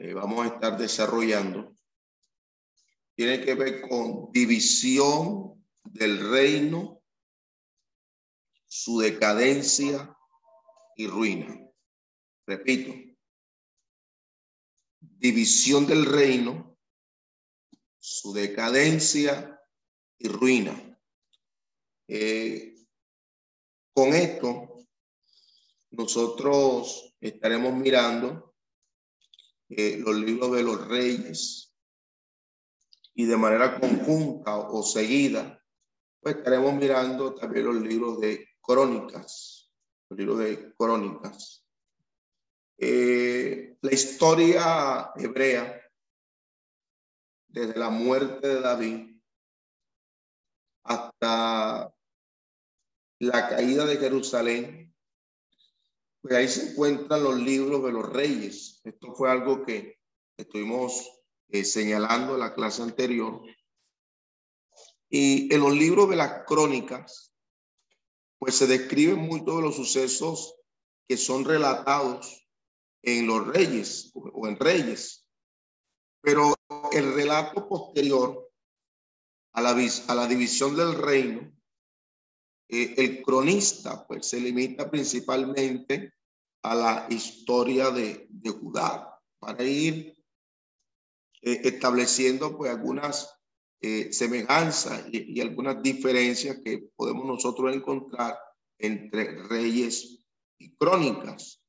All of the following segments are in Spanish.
eh, vamos a estar desarrollando tiene que ver con división del reino, su decadencia y ruina. Repito, división del reino, su decadencia y ruina. Eh, con esto, nosotros estaremos mirando eh, los libros de los reyes y de manera conjunta o seguida, pues estaremos mirando también los libros de crónicas, los libros de crónicas. Eh, la historia hebrea, desde la muerte de David hasta la caída de Jerusalén, pues ahí se encuentran los libros de los reyes. Esto fue algo que estuvimos eh, señalando en la clase anterior. Y en los libros de las crónicas, pues se describen muchos de los sucesos que son relatados en los reyes o en reyes. Pero el relato posterior a la, a la división del reino eh, el cronista pues se limita principalmente a la historia de, de Judá para ir eh, estableciendo pues algunas eh, semejanzas y, y, algunas diferencias que podemos nosotros encontrar entre reyes y crónicas,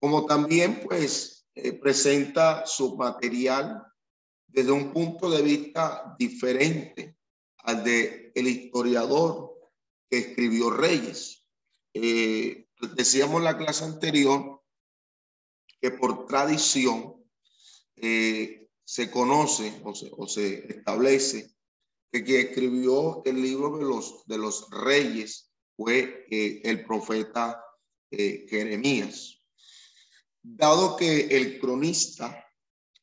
como también pues presenta su material desde un punto de vista diferente al de el historiador escribió Reyes. Eh, decíamos la clase anterior que por tradición eh, se conoce o se, o se, establece que quien escribió el libro de los, de los reyes fue eh, el profeta eh, Jeremías. Dado que el cronista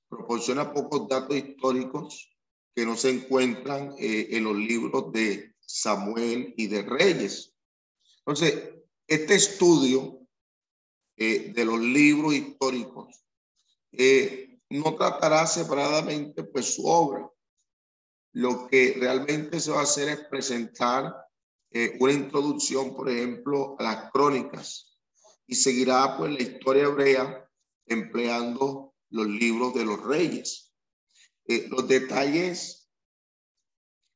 proporciona pocos datos históricos que no se encuentran en los libros de Samuel y de Reyes. Entonces, este estudio eh, de los libros históricos eh, no tratará separadamente pues su obra. Lo que realmente se va a hacer es presentar eh, una introducción, por ejemplo, a las crónicas y seguirá pues la historia hebrea empleando los libros de los reyes. los detalles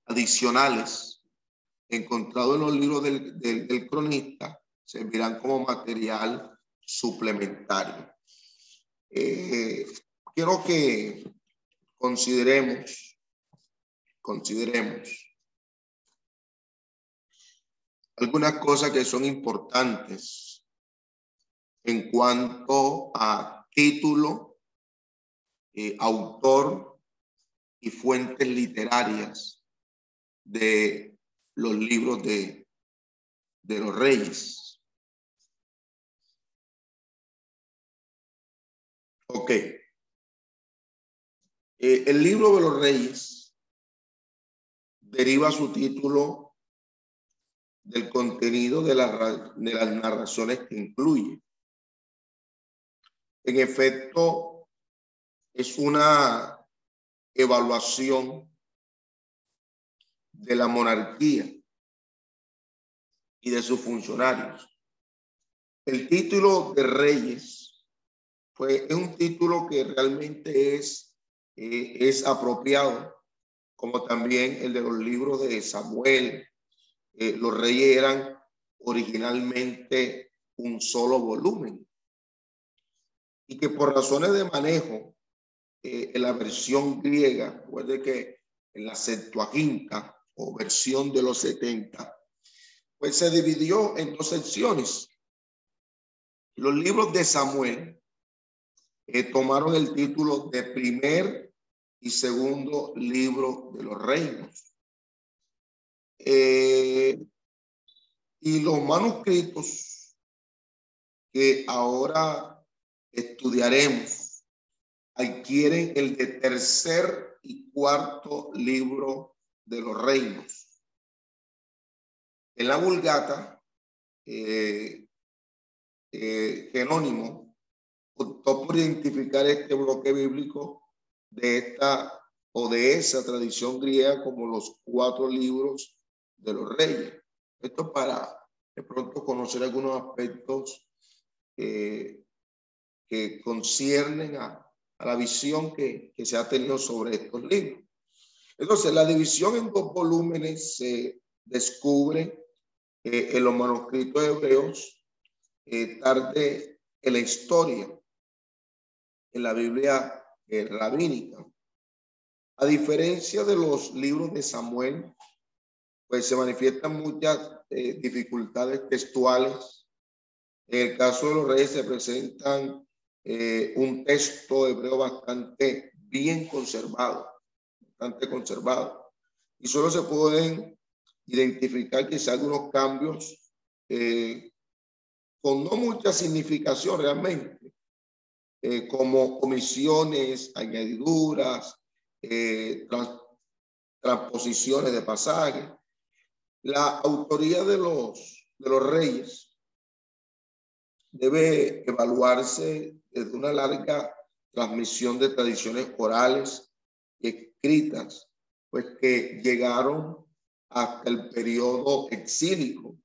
adicionales encontrado en los libros del, del, cronista servirán como material suplementario. Eh, quiero que consideremos, consideremos algunas cosas que son importantes en cuanto a título, eh, autor y fuentes literarias de los libros de, de los reyes. Ok. Eh, el libro de los reyes deriva su título del contenido de, la, de las narraciones que incluye. En efecto, es una evaluación de la monarquía y de sus funcionarios. El título de reyes fue, es un título que realmente es, eh, es apropiado, como también el de los libros de Samuel. Eh, los reyes eran originalmente un solo volumen y que por razones de manejo eh, en la versión griega, puede que en la Septuaginta o versión de los 70, pues se dividió en dos secciones. Los libros de Samuel tomaron el título de primer y segundo libro de los reinos. Eh, y los manuscritos que ahora estudiaremos adquieren el de tercer y cuarto libro de los reinos. En la Vulgata, eh, eh, Jerónimo optó por identificar este bloque bíblico de esta o de esa tradición griega como los cuatro libros de los reyes. Esto para de pronto conocer algunos aspectos que conciernen a, la visión que, se ha tenido sobre estos libros. Entonces, la división en dos volúmenes se descubre eh, en los manuscritos hebreos eh, tarde en la historia, en la Biblia eh, rabínica. A diferencia de los libros de Samuel, pues se manifiestan muchas eh, dificultades textuales. En el caso de los reyes se presentan eh, un texto hebreo bastante bien conservado, bastante conservado. Y solo se pueden identificar quizá algunos cambios eh, con no mucha significación realmente, como omisiones, añadiduras, transposiciones de pasajes la autoría de los, de los reyes debe evaluarse desde una larga transmisión de tradiciones orales y escritas, pues que llegaron hasta el periodo exílico,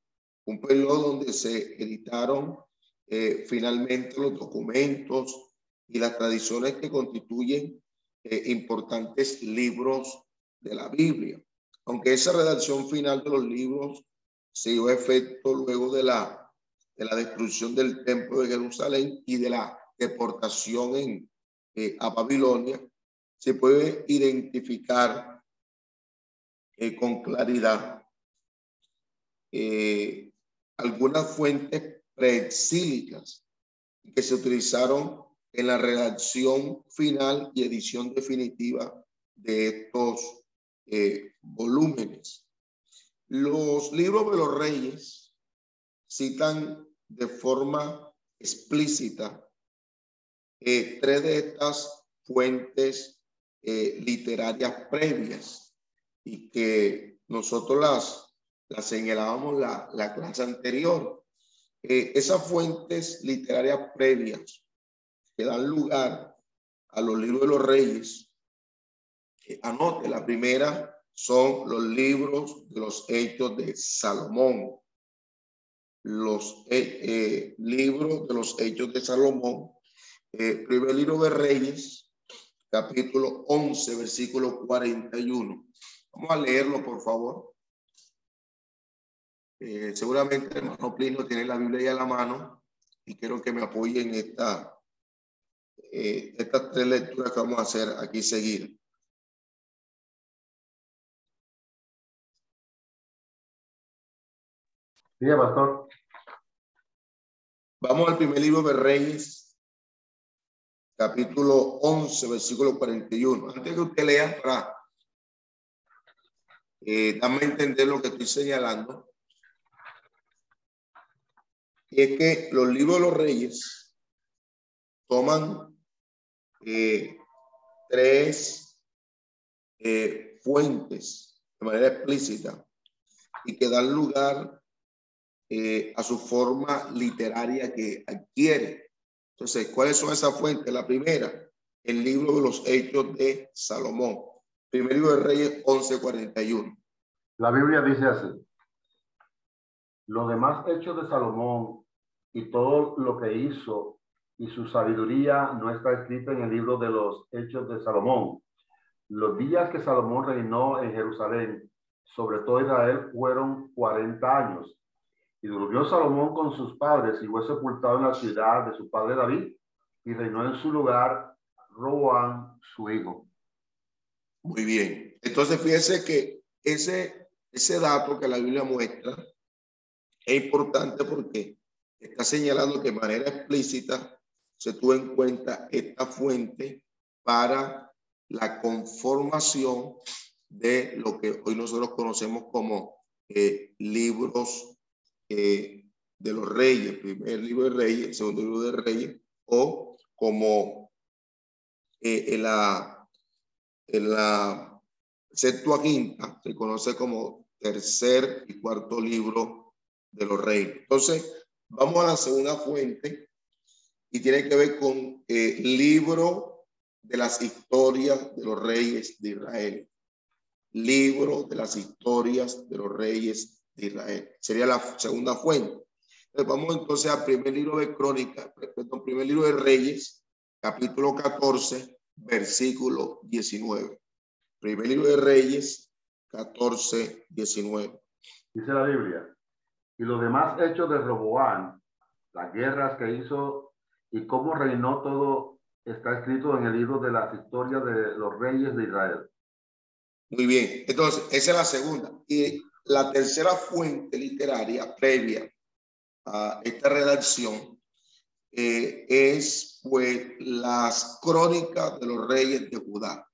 un periodo donde se editaron eh, finalmente los documentos y las tradiciones que constituyen eh, importantes libros de la Biblia. Aunque esa redacción final de los libros se dio efecto luego de la, de la destrucción del templo de Jerusalén y de la deportación en, eh, a Babilonia, se puede identificar eh, con claridad eh, algunas fuentes preexílicas que se utilizaron en la redacción final y edición definitiva de estos eh, volúmenes. Los libros de los reyes citan de forma explícita eh, tres de estas fuentes eh, literarias previas y que nosotros las, las señalábamos la, la clase anterior. esas fuentes literarias previas que dan lugar a los libros de los reyes anote, la primera son los libros de los hechos de Salomón. Los eh, eh, libros de los hechos de Salomón. Eh, primer libro de Reyes, capítulo 11, versículo 41. Vamos a leerlo, por favor. seguramente el hermano Plino tiene la Biblia ya a la mano y quiero que me apoyen esta, estas tres lecturas que vamos a hacer aquí seguir. Sí, pastor. Vamos al primer libro de Reyes, capítulo 11, versículo 41. Antes que usted lea, para eh, darme a entender lo que estoy señalando, y es que los libros de los reyes toman eh, tres eh, fuentes de manera explícita y que dan lugar eh, a su forma literaria que adquiere. Entonces, ¿cuáles son esas fuentes? La primera, el libro de los Hechos de Salomón, primer libro de Reyes 11:41. La Biblia dice así: Los demás hechos de Salomón y todo lo que hizo y su sabiduría no está escrito en el libro de los Hechos de Salomón. Los días que Salomón reinó en Jerusalén sobre todo Israel fueron 40 años y durmió Salomón con sus padres y fue sepultado en la ciudad de su padre David y reinó en su lugar Roan, su hijo. Muy bien. Entonces fíjese que ese, ese dato que la Biblia muestra es importante porque está señalando de manera explícita se tuvo en cuenta esta fuente para la conformación de lo que hoy nosotros conocemos como eh, libros eh, de los reyes, primer libro de reyes, segundo libro de reyes, o como eh, en la, en la Septuaginta se conoce como tercer y cuarto libro de los reyes. Entonces, vamos a la segunda fuente y tiene que ver con el libro de las historias de los reyes de Israel. Libro de las historias de los reyes de Israel. Sería la segunda fuente. vamos entonces al primer libro de Crónicas, perdón, primer libro de Reyes, capítulo 14, versículo 19. Primer libro de Reyes, 14, 19. Dice la Biblia, y los demás hechos de Roboán, las guerras que hizo y cómo reinó todo, está escrito en el libro de las historias de los reyes de Israel. Muy bien, entonces esa es la segunda. Y la tercera fuente literaria previa a esta redacción eh, es pues las crónicas de los reyes de Judá.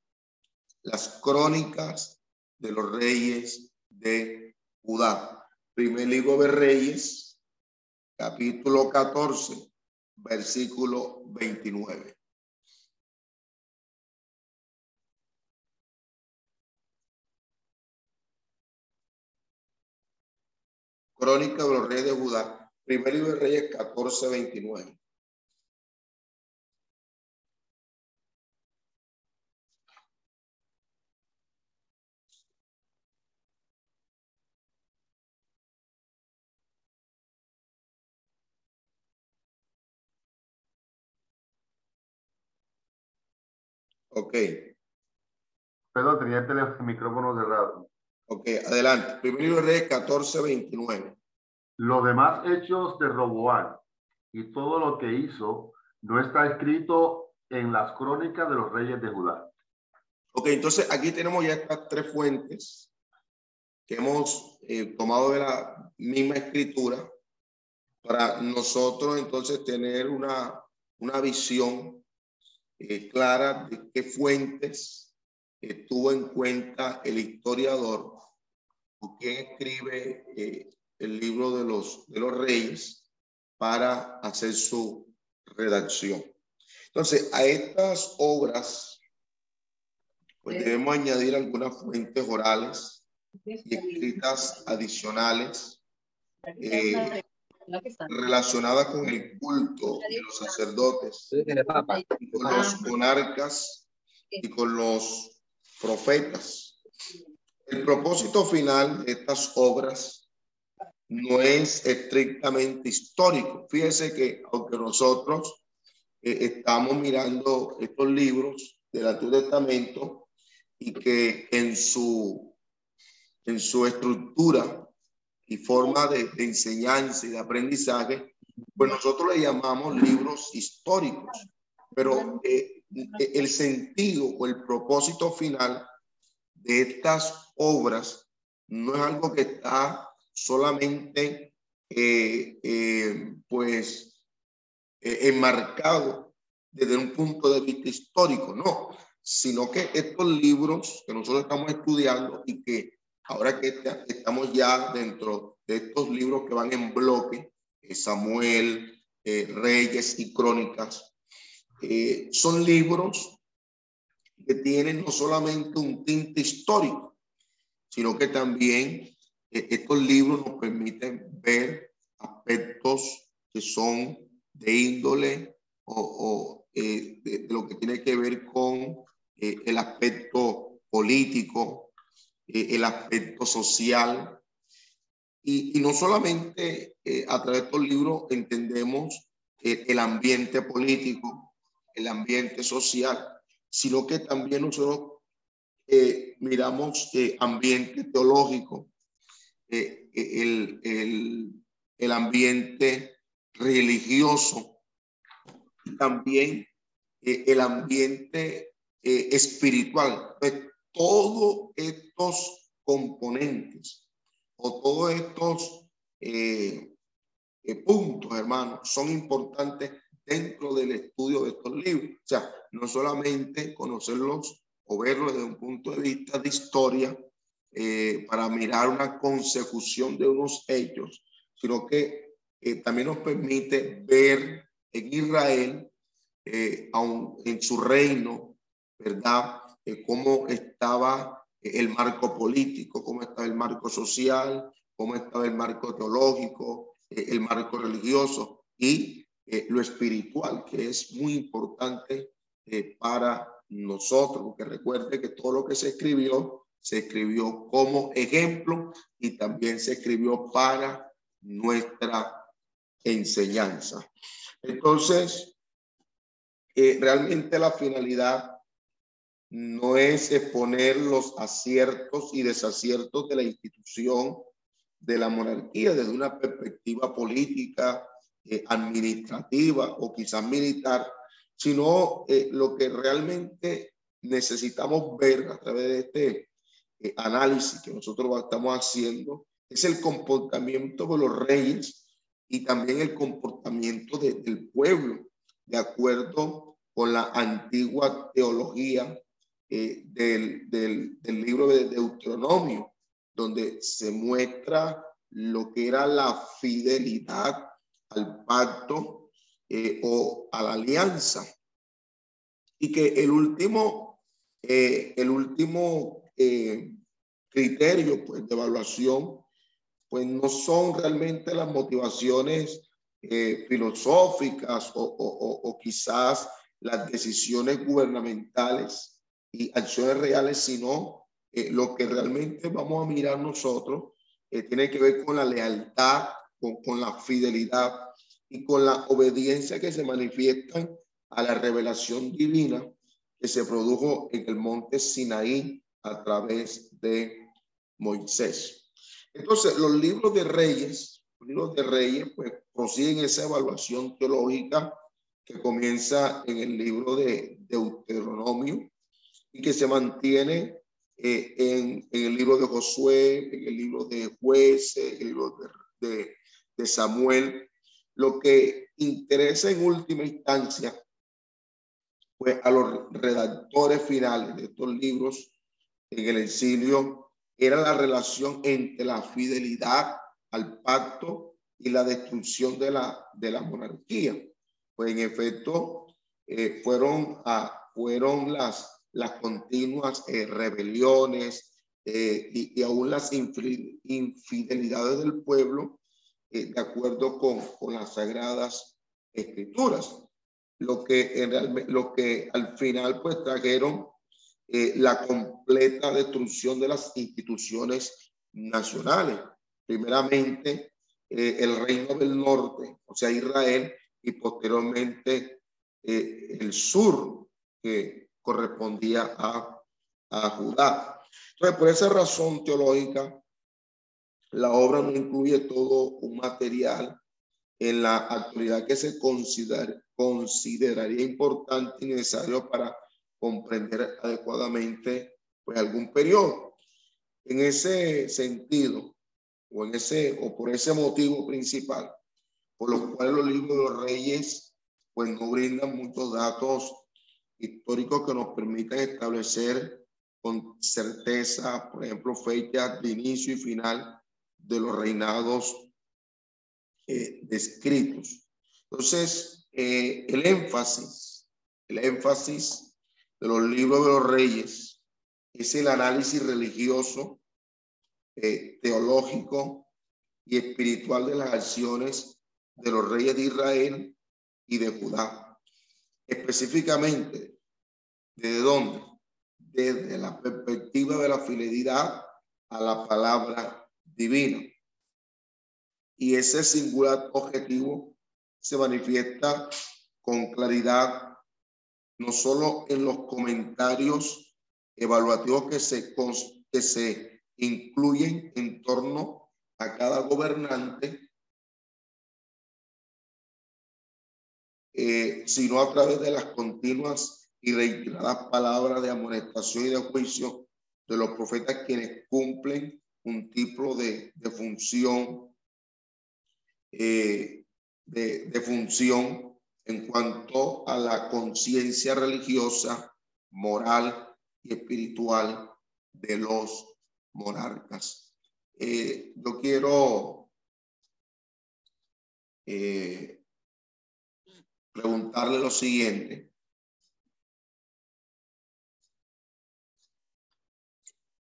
Las crónicas de los reyes de Judá. Primer libro de Reyes, capítulo 14, versículo 29. Crónica de los Reyes de Judá, primer libro de Reyes 14, 29. Ok. Perdón, tenía el micrófono cerrado. Ok, adelante. Primero Reyes 14, 29. Los demás hechos de Roboán y todo lo que hizo no está escrito en las crónicas de los reyes de Judá. Ok, entonces aquí tenemos ya estas tres fuentes que hemos eh, tomado de la misma escritura para nosotros entonces tener una, una visión eh, clara de qué fuentes eh, tuvo en cuenta el historiador o quien escribe eh, el libro de los, de los reyes para hacer su redacción. Entonces, a estas obras, pues debemos añadir algunas fuentes orales y escritas adicionales relacionada con el culto de los sacerdotes, con los monarcas y con los profetas. El propósito final de estas obras no es estrictamente histórico. Fíjense que aunque nosotros eh, estamos mirando estos libros del Antiguo Testamento y que en su, en su estructura y forma de, enseñanza y de aprendizaje, pues nosotros le llamamos libros históricos, pero eh, eh, el sentido o el propósito final de estas obras no es algo que está solamente eh, pues enmarcado desde un punto de vista histórico, no, sino que estos libros que nosotros estamos estudiando y que ahora que estamos ya dentro de estos libros que van en bloque, eh, Samuel, eh, Reyes y Crónicas, eh, son libros que tienen no solamente un tinte histórico, sino que también estos libros nos permiten ver aspectos que son de índole o, de, lo que tiene que ver con el aspecto político, eh, el aspecto social. Y, no solamente eh, a través de estos libros entendemos eh, el ambiente político, el ambiente social, sino que también nosotros miramos ambiente teológico, el, el, el ambiente religioso, también el ambiente espiritual. Pues, todos estos componentes o todos estos eh, eh, puntos, hermanos, son importantes dentro del estudio de estos libros. O sea, no solamente conocerlos o verlos desde un punto de vista de historia eh, para mirar una consecución de unos hechos, sino que eh, también nos permite ver en Israel, eh, aun en su reino, ¿verdad? Cómo estaba el marco político, cómo estaba el marco social, cómo estaba el marco teológico, el marco religioso y lo espiritual, que es muy importante para nosotros, porque recuerde que todo lo que se escribió, se escribió como ejemplo y también se escribió para nuestra enseñanza. Entonces, eh, realmente la finalidad no es exponer los aciertos y desaciertos de la institución de la monarquía desde una perspectiva política, eh, administrativa o quizás militar, sino eh, lo que realmente necesitamos ver a través de este eh, análisis que nosotros estamos haciendo es el comportamiento de los reyes y también el comportamiento del pueblo, de acuerdo con la antigua teología eh, del, del, libro de Deuteronomio, donde se muestra lo que era la fidelidad al pacto eh, o a la alianza. Y que el último, eh, el último criterio pues, de evaluación, pues no son realmente las motivaciones filosóficas o, o, quizás las decisiones gubernamentales y acciones reales, sino lo que realmente vamos a mirar nosotros tiene que ver con la lealtad, con, con la fidelidad y con la obediencia que se manifiestan a la revelación divina que se produjo en el monte Sinaí a través de Moisés. Entonces, los libros de reyes, los libros de reyes, pues prosiguen esa evaluación teológica que comienza en el libro de Deuteronomio y que se mantiene eh, en, el libro de Josué, en el libro de jueces, en el libro de, de Samuel, lo que interesa en última instancia, pues a los redactores finales de estos libros en el exilio, era la relación entre la fidelidad al pacto y la destrucción de la, de la monarquía. Pues en efecto, eh, fueron, a, fueron las, las continuas eh, rebeliones eh, y, y, aún las infidelidades del pueblo eh, de acuerdo con, con, las sagradas escrituras, lo que, en lo que al final pues trajeron eh, la completa destrucción de las instituciones nacionales. Primeramente, eh, el reino del norte, o sea, Israel, y posteriormente el sur, que correspondía a, a Judá. Entonces, por esa razón teológica, la obra no incluye todo un material en la actualidad que se consideraría importante y necesario para comprender adecuadamente pues, algún periodo. En ese sentido, o, en ese, o por ese motivo principal, por lo cual los libros de los reyes pues, no brindan muchos datos históricos que nos permitan establecer con certeza, por ejemplo, fechas de inicio y final de los reinados eh, descritos. Entonces, eh, el énfasis, el énfasis de los libros de los reyes es el análisis religioso, eh, teológico y espiritual de las acciones de los reyes de Israel y de Judá. Específicamente, ¿desde dónde? Desde la perspectiva de la fidelidad a la palabra divino. Y ese singular objetivo se manifiesta con claridad no solo en los comentarios evaluativos que se, que se incluyen en torno a cada gobernante, eh, sino a través de las continuas y reiteradas palabras de amonestación y de juicio de los profetas quienes cumplen un tipo de, función, eh, de, de, función en cuanto a la conciencia religiosa, moral y espiritual de los monarcas. Eh, yo quiero eh, preguntarle lo siguiente.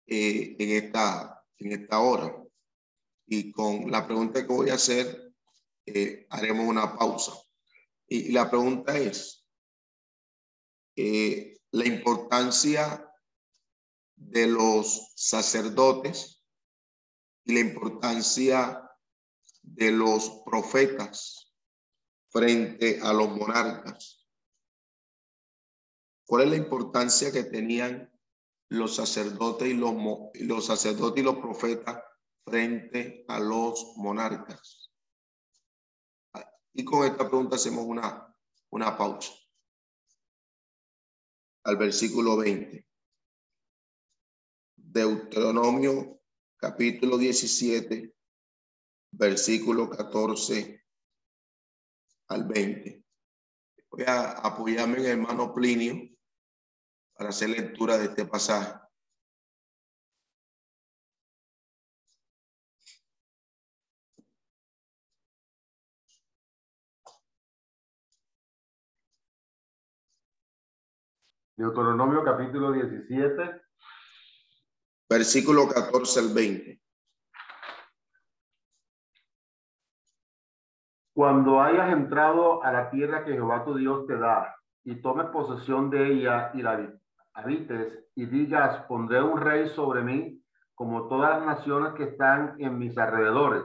Eh, en, esta, en esta hora. Y con la pregunta que voy a hacer, eh, haremos una pausa. Y, la pregunta es, eh, la importancia de los sacerdotes y la importancia de los profetas frente a los monarcas. ¿Cuál es la importancia que tenían los sacerdotes y los, los sacerdotes y los profetas frente a los monarcas? Y con esta pregunta hacemos una, una pausa. Al versículo 20. Deuteronomio capítulo 17, versículo 14 al 20. Voy a apoyarme en el hermano Plinio para hacer lectura de este pasaje. Deuteronomio capítulo 17. Versículo 14 al 20. Cuando hayas entrado a la tierra que Jehová tu Dios te da y tomes posesión de ella y la habites y digas, pondré un rey sobre mí como todas las naciones que están en mis alrededores.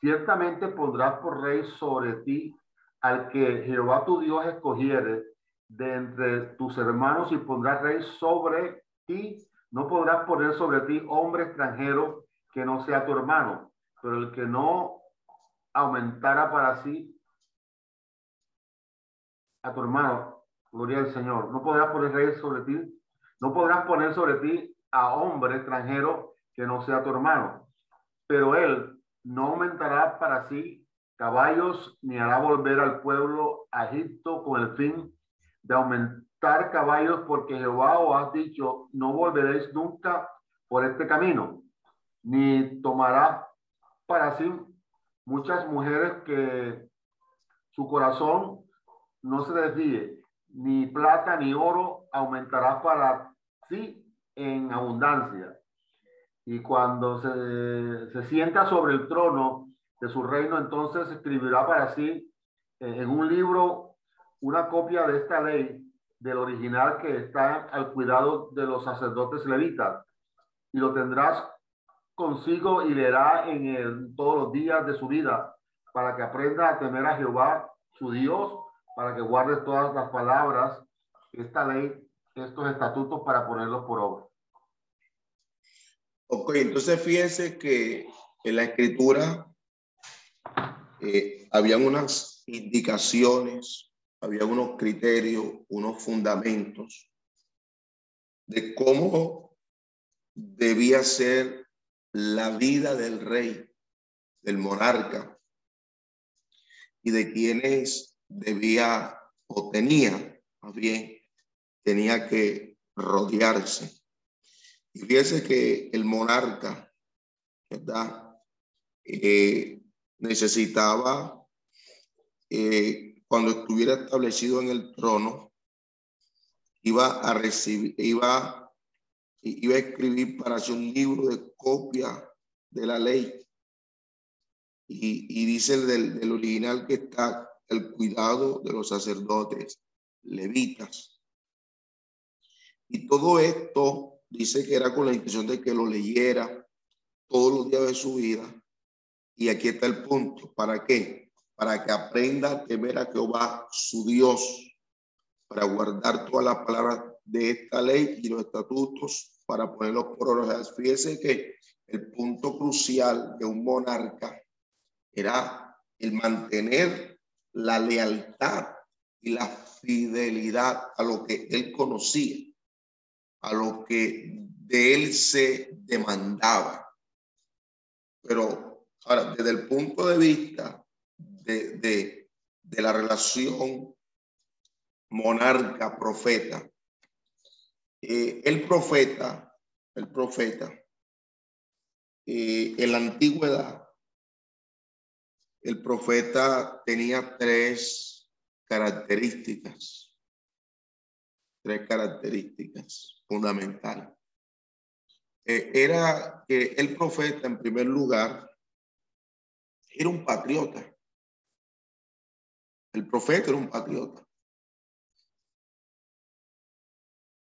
Ciertamente pondrás por rey sobre ti al que Jehová tu Dios escogiere de entre tus hermanos y pondrás rey sobre ti. No podrás poner sobre ti hombre extranjero que no sea tu hermano, pero el que no aumentara para sí a tu hermano, gloria al Señor. No podrás poner sobre ti, no podrás poner sobre ti a hombre extranjero que no sea tu hermano, pero él no aumentará para sí caballos ni hará volver al pueblo a Egipto con el fin de aumentar caballos, porque Jehová os ha dicho, no volveréis nunca por este camino, ni tomará para sí muchas mujeres que su corazón no se desvíe, ni plata ni oro aumentará para sí en abundancia. Y cuando se, se sienta sobre el trono de su reino, entonces escribirá para sí en un libro una copia de esta ley del original que está al cuidado de los sacerdotes levitas y lo tendrás consigo y leerá en el, todos los días de su vida para que aprenda a temer a Jehová, su Dios, para que guarde todas las palabras, esta ley, estos estatutos para ponerlos por obra. Ok, entonces fíjense que en la escritura eh, habían unas indicaciones había unos criterios, unos fundamentos de cómo debía ser la vida del rey, del monarca, y de quienes debía o tenía, más bien, tenía que rodearse. Y fíjese que el monarca, ¿verdad? Eh, necesitaba eh, cuando estuviera establecido en el trono, iba a recibir, iba, iba a escribir para hacer un libro de copia de la ley. Y, dice del, del original que está el cuidado de los sacerdotes levitas. Y todo esto dice que era con la intención de que lo leyera todos los días de su vida. Y aquí está el punto. ¿Para qué? para que aprenda a temer a Jehová, su Dios, para guardar todas las palabras de esta ley y los estatutos para ponerlos por obra. Fíjese que el punto crucial de un monarca era el mantener la lealtad y la fidelidad a lo que él conocía, a lo que de él se demandaba. Pero ahora, desde el punto de vista de, de la relación monarca-profeta. Eh, el profeta, el profeta, eh, en la antigüedad, el profeta tenía tres características, tres características fundamentales. Eh, era que el profeta, en primer lugar, era un patriota. El profeta era un patriota.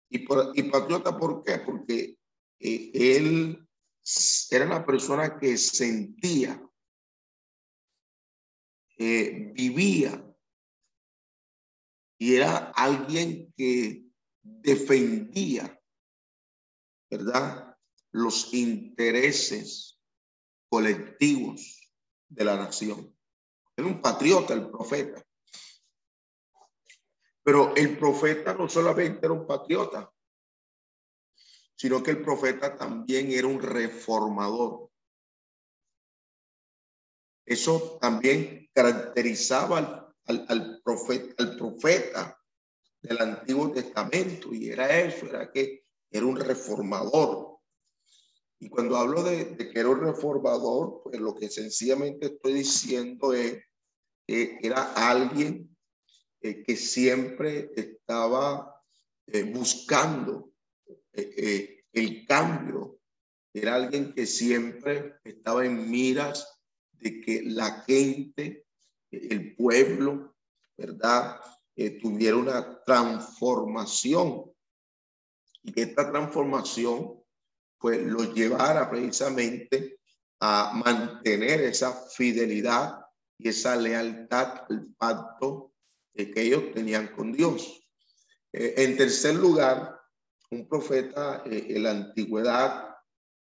Y, por, y patriota, ¿por qué? Porque eh, él era una persona que sentía, eh, vivía, y era alguien que defendía, ¿verdad? Los intereses colectivos de la nación. Era un patriota el profeta. Pero el profeta no solamente era un patriota, sino que el profeta también era un reformador. Eso también caracterizaba al, profeta, al profeta del Antiguo Testamento y era eso, era que era un reformador. Y cuando hablo de, que era un reformador, pues lo que sencillamente estoy diciendo es que era alguien eh, que siempre estaba eh, buscando eh, el cambio. Era alguien que siempre estaba en miras de que la gente, el pueblo, ¿verdad? tuviera una transformación y que esta transformación pues lo llevara precisamente a mantener esa fidelidad y esa lealtad al pacto que ellos tenían con Dios. Eh, en tercer lugar, un profeta eh, en la antigüedad,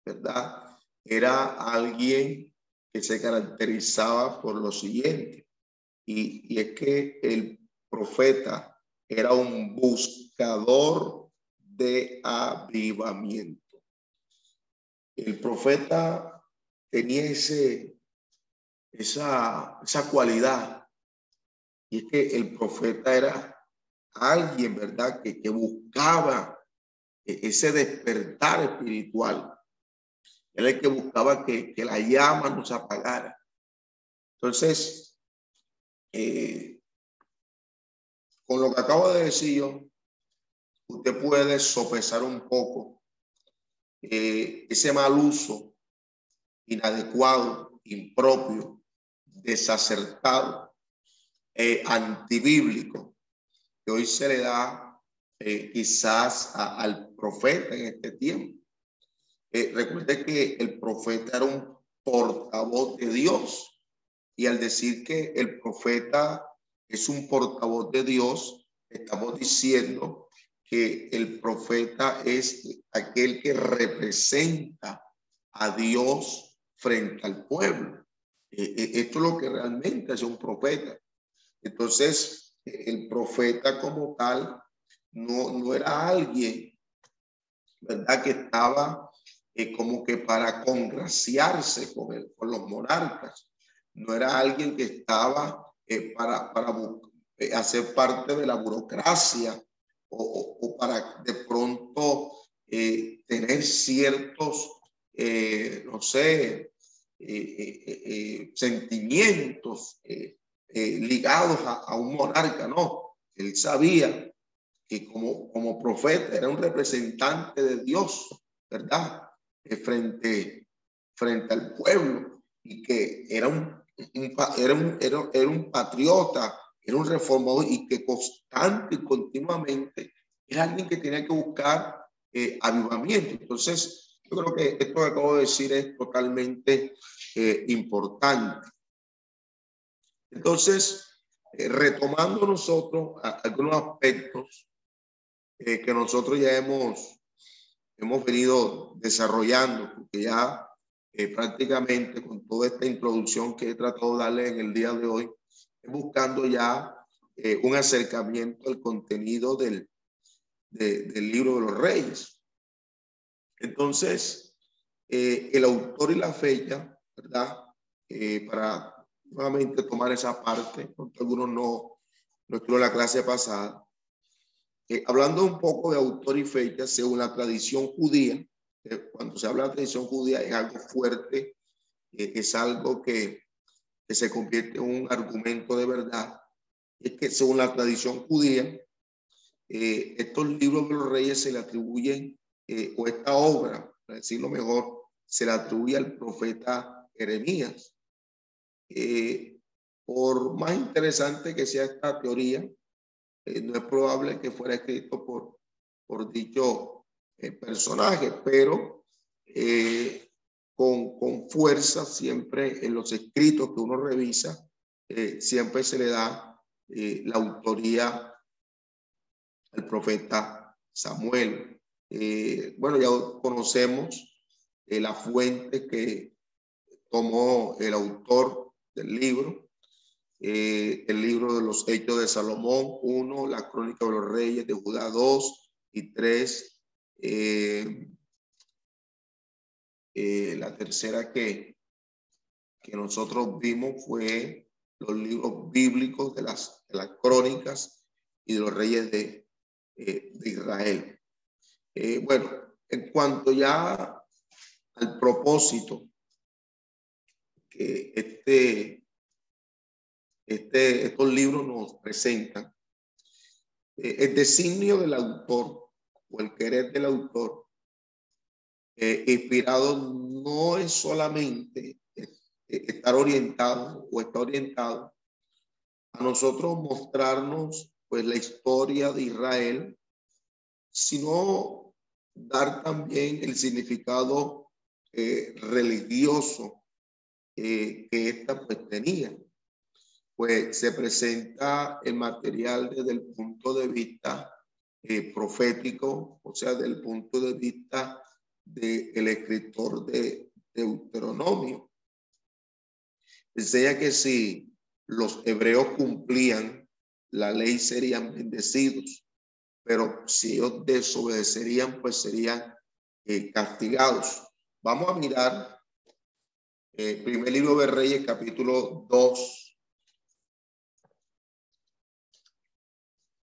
¿verdad? Era alguien que se caracterizaba por lo siguiente, y, y es que el profeta era un buscador de avivamiento. El profeta tenía ese, esa, esa cualidad y es que el profeta era alguien, ¿verdad? Que, que buscaba e, ese despertar espiritual. Era el que buscaba que, que la llama nos apagara. Entonces, eh, con lo que acabo de decir yo, usted puede sopesar un poco eh, ese mal uso inadecuado, impropio, desacertado eh, antibíblico que hoy se le da eh, quizás al profeta en este tiempo. Eh, recuerde que el profeta era un portavoz de Dios y al decir que el profeta es un portavoz de Dios, estamos diciendo que el profeta es aquel que representa a Dios frente al pueblo. esto es lo que realmente es un profeta. Entonces, el profeta como tal no, no era alguien, ¿verdad? Que estaba eh, como que para congraciarse con, el, con los monarcas. No era alguien que estaba eh, para, para eh, hacer parte de la burocracia o, o, para de pronto tener ciertos, no sé, sentimientos eh, ligados a, un monarca, no. Él sabía que como, como profeta era un representante de Dios, ¿verdad? Eh, frente, frente al pueblo y que era un, era, un, era, un patriota, era un reformador y que constante y continuamente era alguien que tenía que buscar eh, avivamiento. Entonces, yo creo que esto que acabo de decir es totalmente importante. Entonces, eh, retomando nosotros algunos aspectos eh, que nosotros ya hemos, hemos venido desarrollando, porque ya eh, prácticamente con toda esta introducción que he tratado de darle en el día de hoy, buscando ya un acercamiento al contenido del, del libro de los reyes. Entonces, el autor y la fecha, ¿verdad? para nuevamente tomar esa parte, porque algunos no, no en la clase pasada. Eh, hablando un poco de autor y fecha, según la tradición judía, cuando se habla de tradición judía es algo fuerte, eh, es algo que, que, se convierte en un argumento de verdad. Es que según la tradición judía, eh, estos libros de los reyes se le atribuyen, o esta obra, para decirlo mejor, se le atribuye al profeta Jeremías. Por más interesante que sea esta teoría, eh, no es probable que fuera escrito por, por dicho eh, personaje, pero eh, con, con, fuerza siempre en los escritos que uno revisa, siempre se le da la autoría al profeta Samuel. bueno, ya conocemos la fuente que tomó el autor del libro, eh, el libro de los Hechos de Salomón, uno, la Crónica de los Reyes de Judá, dos y tres. Eh, eh, la tercera que, que nosotros vimos fue los libros bíblicos de las, de las crónicas y de los reyes de, de Israel. bueno, en cuanto ya al propósito este este, estos libros nos presentan, eh, el designio del autor o el querer del autor eh, inspirado no es solamente eh, estar orientado o estar orientado a nosotros mostrarnos pues la historia de Israel, sino dar también el significado religioso que ésta pues tenía pues se presenta el material desde el punto de vista eh, profético, o sea, del punto de vista del escritor de Deuteronomio. Enseña que si los hebreos cumplían la ley serían bendecidos, pero si ellos desobedecerían, pues serían eh, castigados. Vamos a mirar eh, primer libro de Reyes, capítulo 2,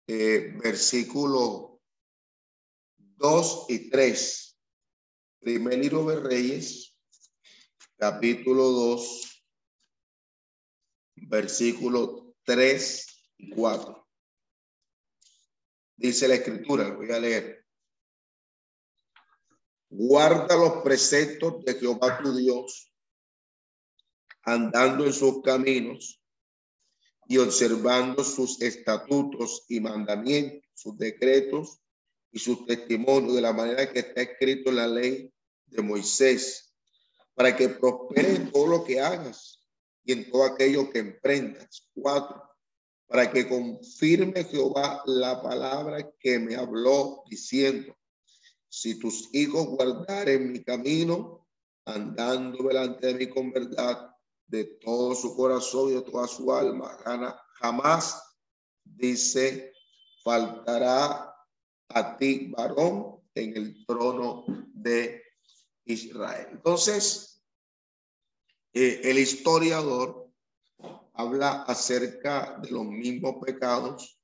eh, versículo 2 y 3. Primer libro de Reyes, capítulo 2, versículo 3 y 4. Dice la escritura, lo voy a leer. Guarda los preceptos de Jehová tu Dios, andando en sus caminos y observando sus estatutos y mandamientos, sus decretos y sus testimonios de la manera que está escrito en la ley de Moisés, para que prospere en todo lo que hagas y en todo aquello que emprendas. Cuatro, para que confirme Jehová la palabra que me habló diciendo, si tus hijos guardaren mi camino, andando delante de mí con verdad, de todo su corazón y de toda su alma. Jamás, dice, faltará a ti, varón, en el trono de Israel. Entonces, eh, el historiador habla acerca de los mismos pecados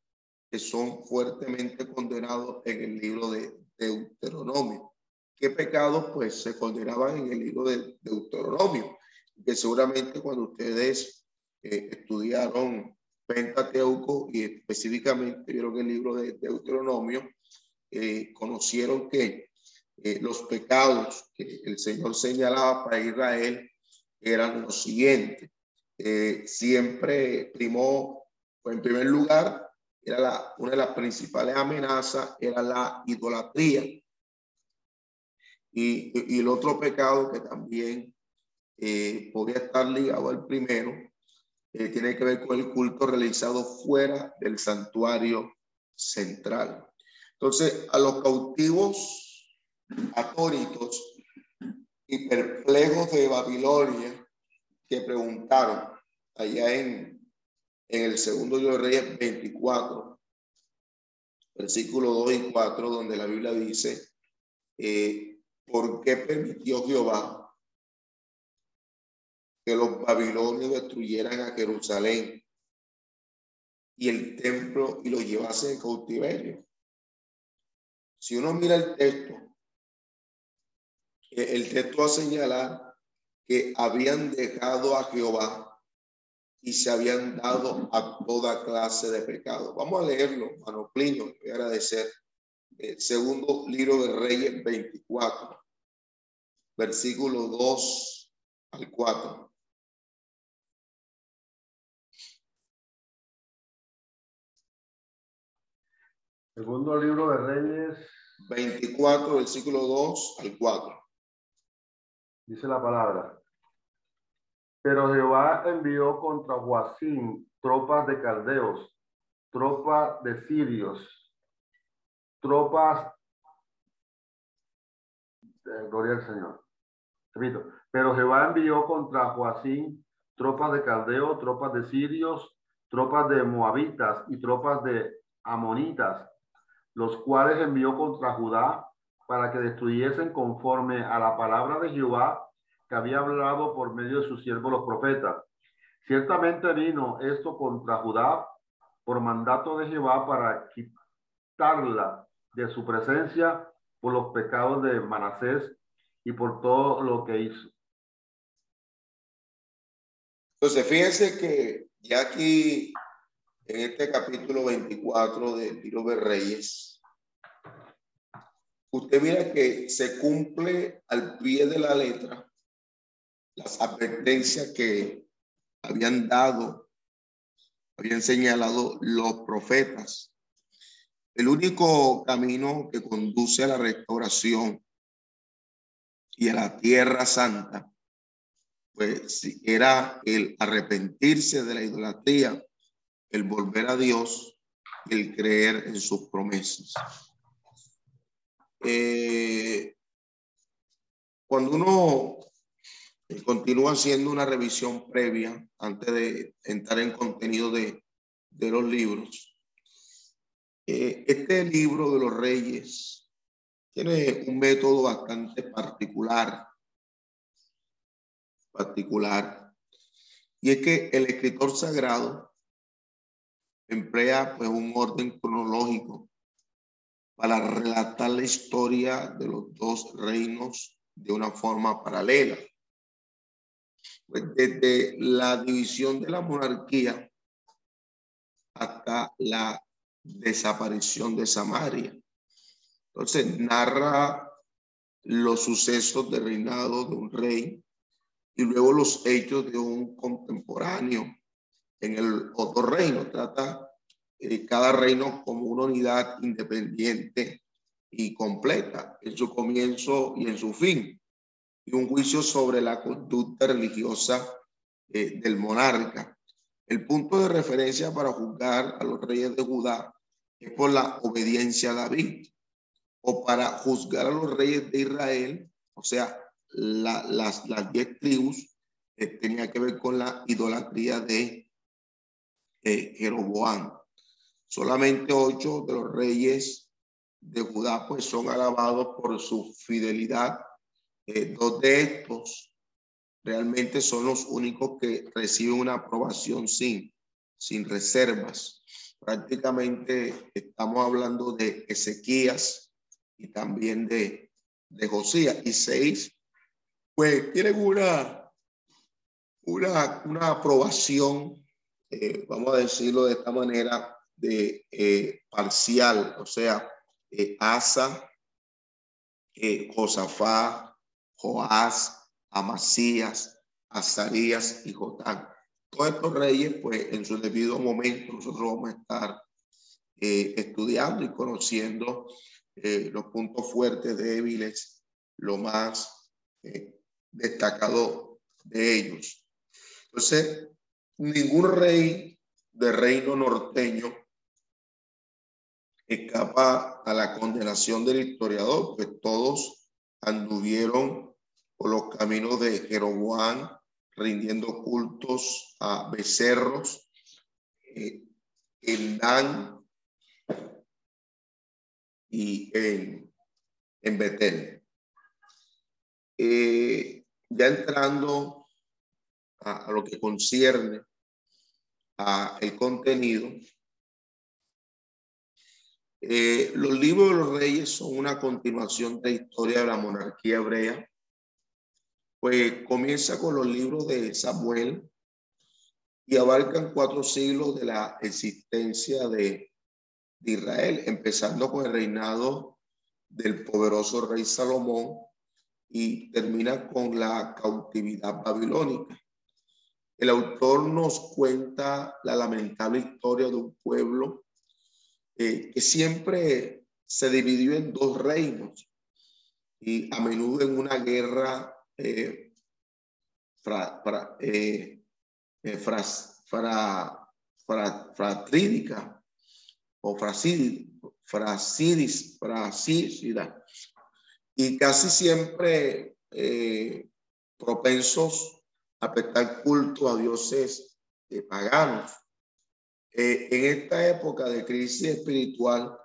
que son fuertemente condenados en el libro de Deuteronomio. ¿Qué pecados pues se condenaban en el libro de Deuteronomio? Que seguramente cuando ustedes eh, estudiaron Pentateuco y específicamente vieron el libro de Deuteronomio, eh, conocieron que eh, los pecados que el Señor señalaba para Israel eran los siguientes. siempre primó, pues en primer lugar, era la, una de las principales amenazas, era la idolatría. Y, y el otro pecado que también eh, estar ligado al primero, eh, tiene que ver con el culto realizado fuera del santuario central. Entonces, a los cautivos atónitos y perplejos de Babilonia que preguntaron allá en, en el segundo de Reyes 24, versículo 2 y 4, donde la Biblia dice, eh, ¿por qué permitió Jehová que los babilonios destruyeran a Jerusalén y el templo y lo llevasen en cautiverio. Si uno mira el texto, eh, el texto va a señalar que habían dejado a Jehová y se habían dado a toda clase de pecado. Vamos a leerlo, hermano Plinio, voy a agradecer. Eh, segundo libro de Reyes 24, versículo 2 al 4. Segundo libro de Reyes 24, versículo 2 al 4. Dice la palabra. Pero Jehová envió contra Joacín tropas de caldeos, tropas de sirios, tropas, de gloria al Señor. Repito, pero Jehová envió contra Joacín tropas de caldeos, tropas de sirios, tropas de moabitas y tropas de amonitas, los cuales envió contra Judá para que destruyesen conforme a la palabra de Jehová que había hablado por medio de sus siervos los profetas. Ciertamente vino esto contra Judá por mandato de Jehová para quitarla de su presencia por los pecados de Manasés y por todo lo que hizo. Entonces, fíjense que ya aquí en este capítulo 24 del libro de Reyes, usted mira que se cumple al pie de la letra las advertencias que habían dado, habían señalado los profetas. El único camino que conduce a la restauración y a la tierra santa, pues era el arrepentirse de la idolatría, el volver a Dios el creer en sus promesas. Eh, cuando uno continúa haciendo una revisión previa antes de entrar en contenido de, los libros. Eh, este libro de los reyes tiene un método bastante particular, particular, y es que el escritor sagrado emplea pues un orden cronológico para relatar la historia de los dos reinos de una forma paralela. Pues, desde la división de la monarquía hasta la desaparición de Samaria. Entonces narra los sucesos de reinado de un rey y luego los hechos de un contemporáneo en el otro reino. Trata eh, cada reino como una unidad independiente y completa en su comienzo y en su fin y un juicio sobre la conducta religiosa eh, del monarca. El punto de referencia para juzgar a los reyes de Judá es por la obediencia a David o para juzgar a los reyes de Israel, o sea, las, las diez tribus, eh, tenía que ver con la idolatría de eh, Jeroboam. Solamente ocho de los reyes de Judá pues son alabados por su fidelidad eh, dos de estos realmente son los únicos que reciben una aprobación sin, sin reservas. Prácticamente estamos hablando de Ezequías y también de, de Josías. Y seis, pues tienen una, una, una aprobación, eh, vamos a decirlo de esta manera, de eh, parcial, o sea, Asa, Josafá, Joás, Amasías, Azarías y Jotán. Todos estos reyes, pues en su debido momento, nosotros vamos a estar eh, estudiando y conociendo eh, los puntos fuertes, débiles, lo más eh, destacado de ellos. Entonces, ningún rey de reino norteño escapa a la condenación del historiador, pues todos anduvieron por los caminos de Jeroboam, rindiendo cultos a becerros eh, en Dan y en, en Betel. Eh, ya entrando a, lo que concierne el contenido, eh, los libros de los reyes son una continuación de la historia de la monarquía hebrea, pues comienza con los libros de Samuel y abarcan cuatro siglos de la existencia de, de Israel, empezando con el reinado del poderoso rey Salomón y termina con la cautividad babilónica. El autor nos cuenta la lamentable historia de un pueblo eh, que siempre se dividió en dos reinos y a menudo en una guerra eh, eh, fratrídica o frasidis, y casi siempre propensos a prestar culto a dioses paganos. Eh, en esta época de crisis espiritual,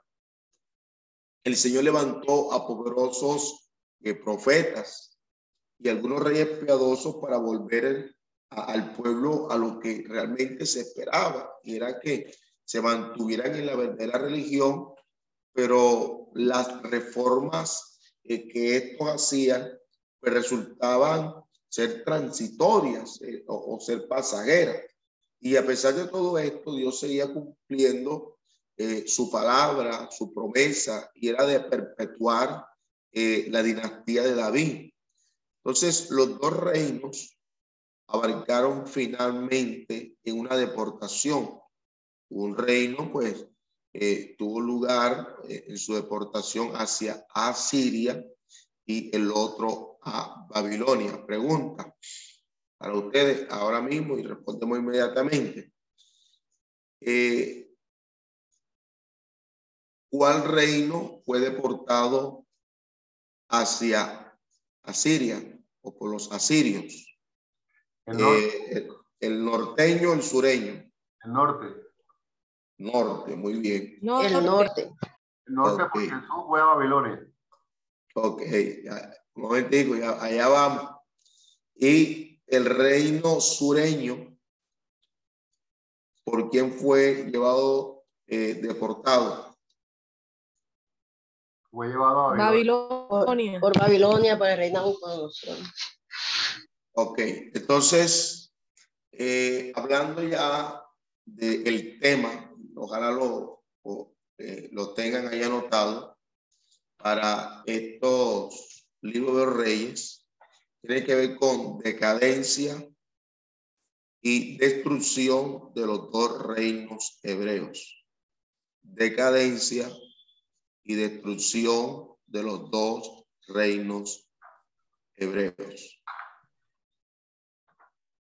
el Señor levantó a poderosos eh, profetas y algunos reyes piadosos para volver al pueblo a lo que realmente se esperaba, y era que se mantuvieran en la verdadera religión, pero las reformas eh, que estos hacían pues resultaban ser transitorias o, o ser pasajeras. Y a pesar de todo esto, Dios seguía cumpliendo eh, su palabra, su promesa, y era de perpetuar eh, la dinastía de David. Entonces, los dos reinos abarcaron finalmente en una deportación. Un reino, pues, eh, tuvo lugar en su deportación hacia Asiria y el otro a Babilonia. Pregunta, para ustedes ahora mismo y respondemos inmediatamente. Eh, ¿Cuál reino fue deportado hacia Asiria o por los asirios? El, eh, el, norteño, el sureño. El norte. Norte, muy bien. el norte. El norte porque el sur fue a Babilonia. Ok, un momentico, ya, allá vamos. Y el reino sureño, por quien fue llevado eh, deportado. Fue llevado a Babilonia. Por, Babilonia, por el reino Ok, entonces, eh, hablando ya del tema, ojalá lo, eh, lo tengan ahí anotado para estos libros de reyes tiene que ver con decadencia y destrucción de los dos reinos hebreos. Decadencia y destrucción de los dos reinos hebreos.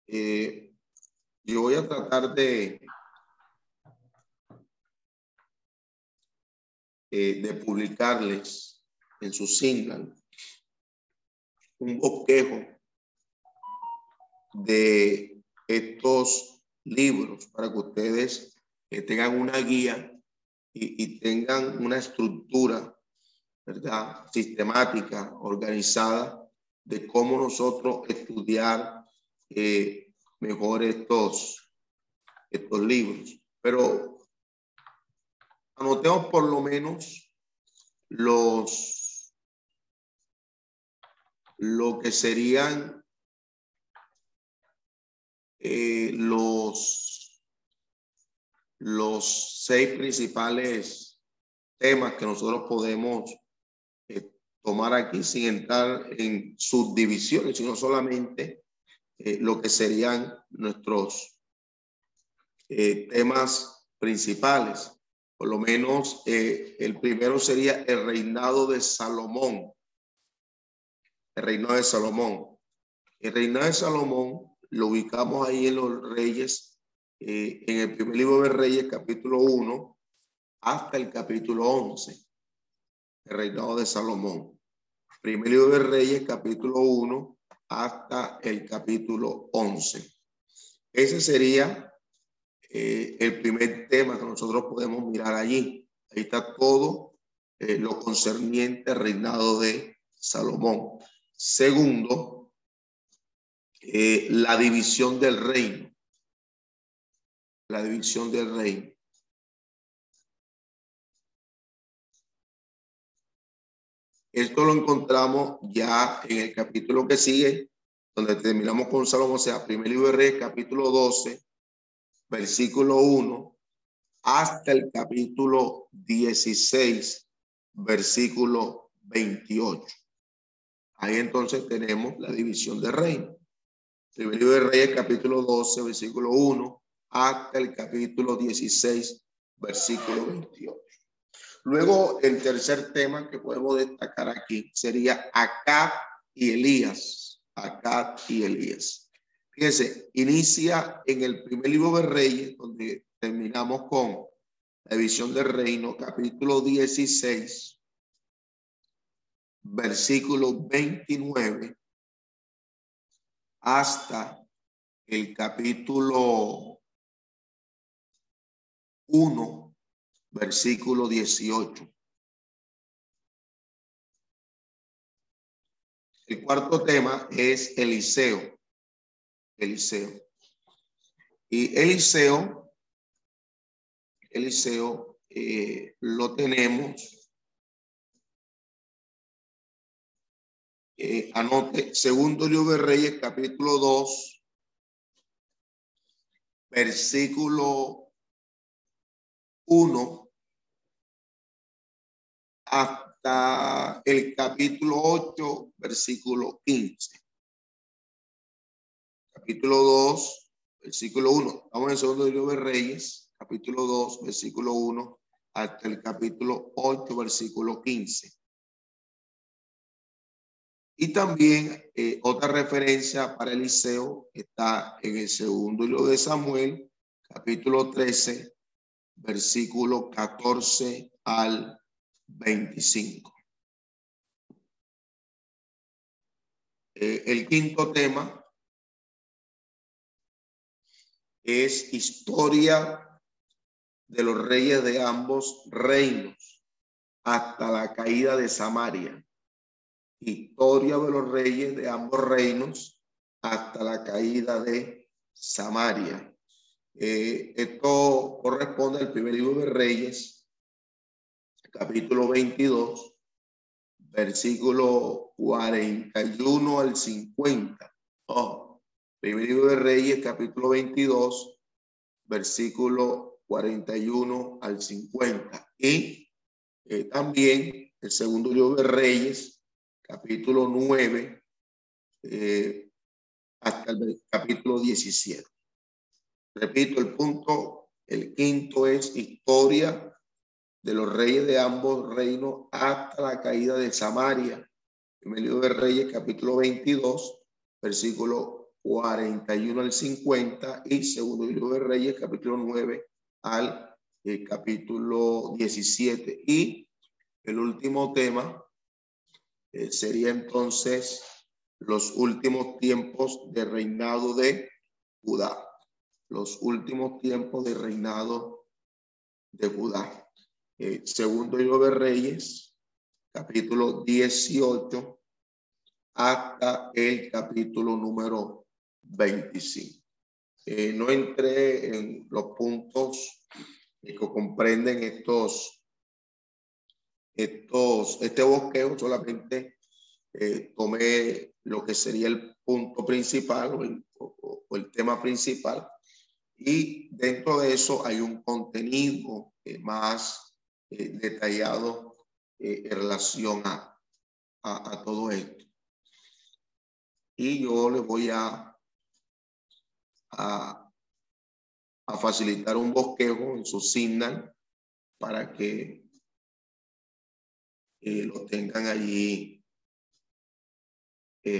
Eh, yo voy a tratar de, eh, de publicarles en su single un bosquejo de estos libros para que ustedes eh, tengan una guía y, tengan una estructura, ¿verdad? Sistemática, organizada de cómo nosotros estudiar eh, mejor estos, estos libros. Pero anotemos por lo menos los lo que serían eh, los, los seis principales temas que nosotros podemos eh, tomar aquí sin entrar en subdivisiones, sino solamente eh, lo que serían nuestros temas principales. Por lo menos el primero sería el reinado de Salomón el reino de Salomón. El reino de Salomón lo ubicamos ahí en los reyes, eh, en el primer libro de Reyes, capítulo 1, hasta el capítulo 11. El reinado de Salomón. Primer libro de Reyes, capítulo 1, hasta el capítulo 11. Ese sería eh, el primer tema que nosotros podemos mirar allí. Ahí está todo eh, lo concerniente al reinado de Salomón. Segundo, eh, la división del reino. La división del reino. Esto lo encontramos ya en el capítulo que sigue, donde terminamos con Salomón, o sea, primer libro de Reyes, capítulo 12, versículo 1, hasta el capítulo 16, versículo 28. Ahí entonces tenemos la división del reino. Primer libro de Reyes, capítulo 12, versículo 1, hasta el capítulo 16, versículo 28. Luego, el tercer tema que podemos destacar aquí sería Acab y Elías. Acab y Elías. Fíjense, inicia en el primer libro de Reyes, donde terminamos con la división del reino, capítulo 16, versículo 29, hasta el capítulo 1, versículo 18. El cuarto tema es Eliseo. Eliseo. Y Eliseo, Eliseo eh, lo tenemos. Eh, anote, segundo libro de Reyes, capítulo 2, versículo 1 hasta el capítulo 8, versículo 15. Capítulo 2, versículo 1. Estamos en el segundo libro de Reyes, capítulo 2, versículo 1 hasta el capítulo 8, versículo 15. Y también eh, otra referencia para Eliseo está en el segundo libro de Samuel, capítulo 13, versículo 14 al 25. Eh, el quinto tema es historia de los reyes de ambos reinos hasta la caída de Samaria. Historia de los reyes de ambos reinos hasta la caída de Samaria. Eh, esto corresponde al primer libro de Reyes, capítulo 22, versículo 41 al 50. Oh, libro de Reyes, capítulo 22, versículo 41 al 50. Y eh, también el segundo libro de Reyes, capítulo 9, eh, hasta el capítulo 17. Repito, el punto, el quinto es historia de los reyes de ambos reinos hasta la caída de Samaria. el libro de Reyes, capítulo 22, versículo 41 al 50 y segundo libro de Reyes, capítulo 9 al eh, capítulo 17. Y el último tema eh, sería entonces los últimos tiempos de reinado de Judá los últimos tiempos de reinado de Judá. Eh, segundo libro de Reyes, capítulo 18 hasta el capítulo número 25. Eh, no entré en los puntos que comprenden estos, estos, este bosqueo, solamente eh, tomé lo que sería el punto principal o el tema principal y dentro de eso hay un contenido eh, más eh, detallado eh, en relación a, a, todo esto. Y yo le voy a, a, facilitar un bosquejo en su Signal para que lo tengan allí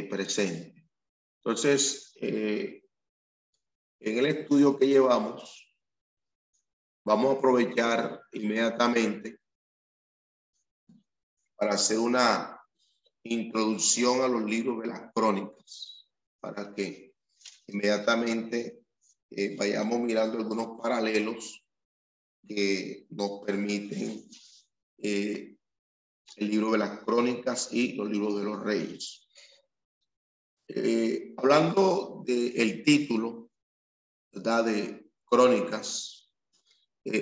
presente. Entonces, en el estudio que llevamos, vamos a aprovechar inmediatamente para hacer una introducción a los libros de las crónicas, para que inmediatamente eh, vayamos mirando algunos paralelos que nos permiten eh, el libro de las crónicas y los libros de los reyes. Eh, hablando del título, ¿verdad? De crónicas.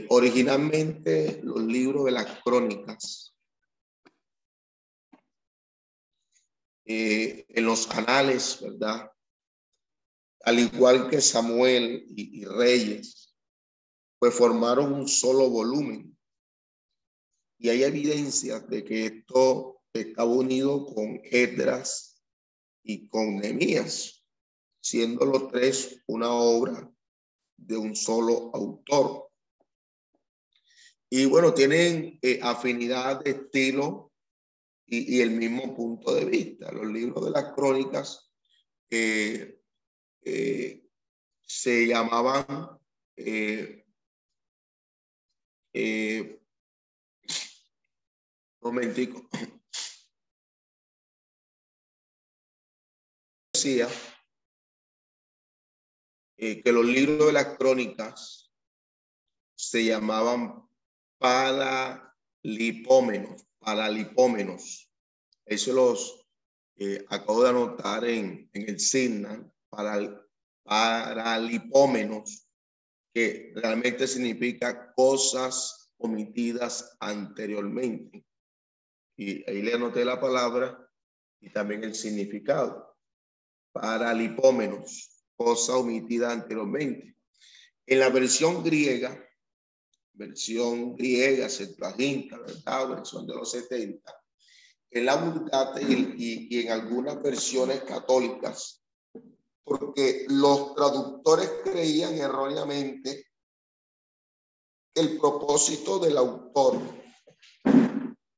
Originalmente los libros de las crónicas en los anales, ¿verdad? Al igual que Samuel y, Reyes, pues formaron un solo volumen. Y hay evidencias de que esto estaba unido con Edras y con Nehemías, siendo los tres una obra de un solo autor. Y bueno, tienen eh, afinidad de estilo y, y, el mismo punto de vista. Los libros de las crónicas eh, eh, se llamaban eh, eh, momentico. Decía eh, que los libros de las crónicas se llamaban paralipómenos, paralipómenos. Eso los eh, acabo de anotar en, en el signo para, paralipómenos, que realmente significa cosas omitidas anteriormente. Y ahí le anoté la palabra y también el significado. Paralipómenos, cosa omitida anteriormente. En la versión griega, versión griega, Septuaginta, ¿verdad? Versión de los 70, en la Vulgata y, y, y en algunas versiones católicas, porque los traductores creían erróneamente que el propósito del autor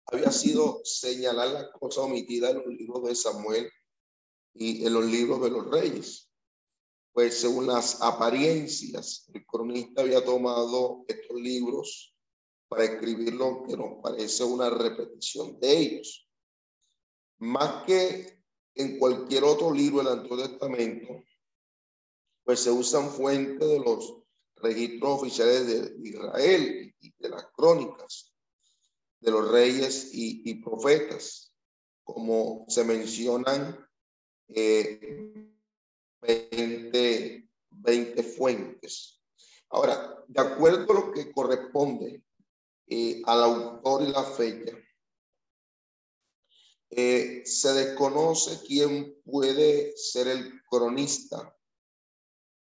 había sido señalar las cosas omitidas en los libros de Samuel y en los libros de los reyes. Pues según las apariencias, el cronista había tomado estos libros para escribir lo que nos parece una repetición de ellos. Más que en cualquier otro libro del Antiguo Testamento, pues se usan fuentes de los registros oficiales de Israel y de las crónicas de los reyes y, y profetas, como se mencionan eh, 20, 20 fuentes. Ahora, de acuerdo a lo que corresponde eh, al autor y la fecha, eh, se desconoce quién puede ser el cronista,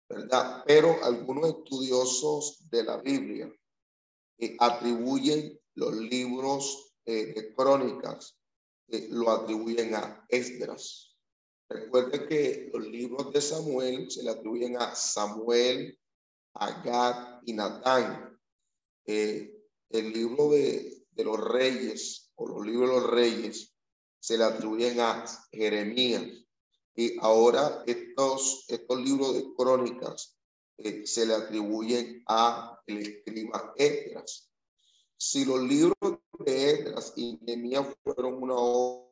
¿verdad? Pero algunos estudiosos de la Biblia eh, atribuyen los libros eh, de crónicas, eh, lo atribuyen a Esdras. Recuerden que los libros de Samuel se le atribuyen a Samuel, a Gad y Natán. el libro de, de los reyes o los libros de los reyes se le atribuyen a Jeremías. Y ahora estos, estos libros de crónicas eh, se le atribuyen a el escriba Esdras. Si los libros de Esdras y fueron una obra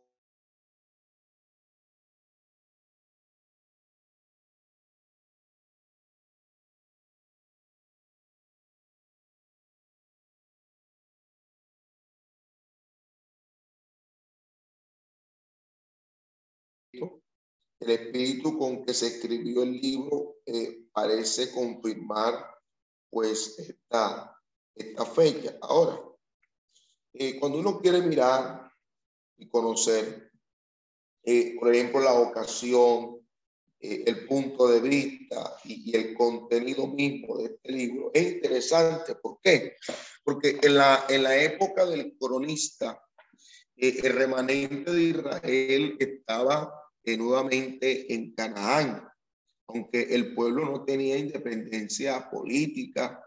el espíritu con que se escribió el libro eh, parece confirmar pues esta, esta fecha. Ahora, eh, cuando uno quiere mirar y conocer, eh, por ejemplo, la ocasión, el punto de vista y, el contenido mismo de este libro, es interesante. ¿Por qué? Porque en la, en la época del cronista, el remanente de Israel estaba eh, nuevamente en Canaán, aunque el pueblo no tenía independencia política,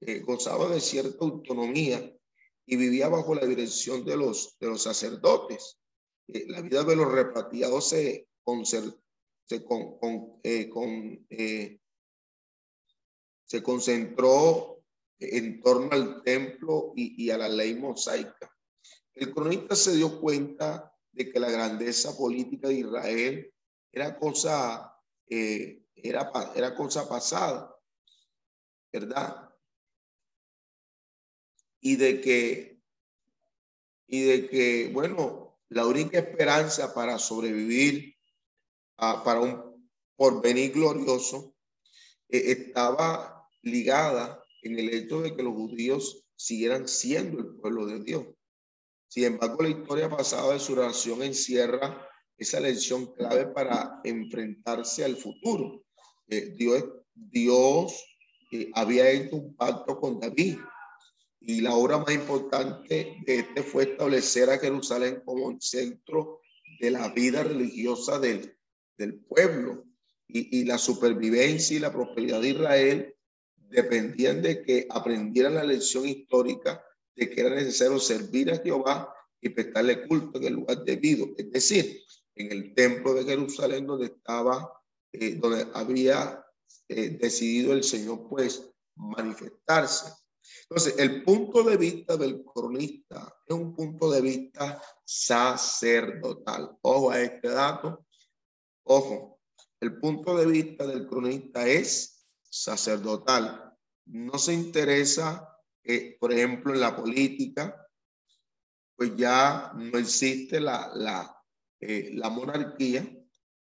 eh, gozaba de cierta autonomía y vivía bajo la dirección de los, de los sacerdotes. Eh, la vida de los repatriados se, se, con, con, eh, con se concentró en torno al templo y, y a la ley mosaica. El cronista se dio cuenta de que la grandeza política de Israel era cosa, eh, era, era cosa pasada, ¿verdad? Y de que, y de que, bueno, la única esperanza para sobrevivir para un porvenir glorioso, eh, estaba ligada en el hecho de que los judíos siguieran siendo el pueblo de Dios. Sin embargo, la historia pasada de su relación encierra esa lección clave para enfrentarse al futuro. Eh, Dios, Dios eh, había hecho un pacto con David y la obra más importante de este fue establecer a Jerusalén como el centro de la vida religiosa del, pueblo y, y la supervivencia y la prosperidad de Israel dependían de que aprendieran la lección histórica de que era necesario servir a Jehová y prestarle culto en el lugar debido, es decir, en el templo de Jerusalén donde estaba, eh, donde había eh, decidido el Señor pues manifestarse. Entonces, el punto de vista del cronista es un punto de vista sacerdotal. Ojo a este dato. Ojo, el punto de vista del cronista es sacerdotal. No se interesa, eh, por ejemplo, en la política, pues ya no existe la, la, eh, la monarquía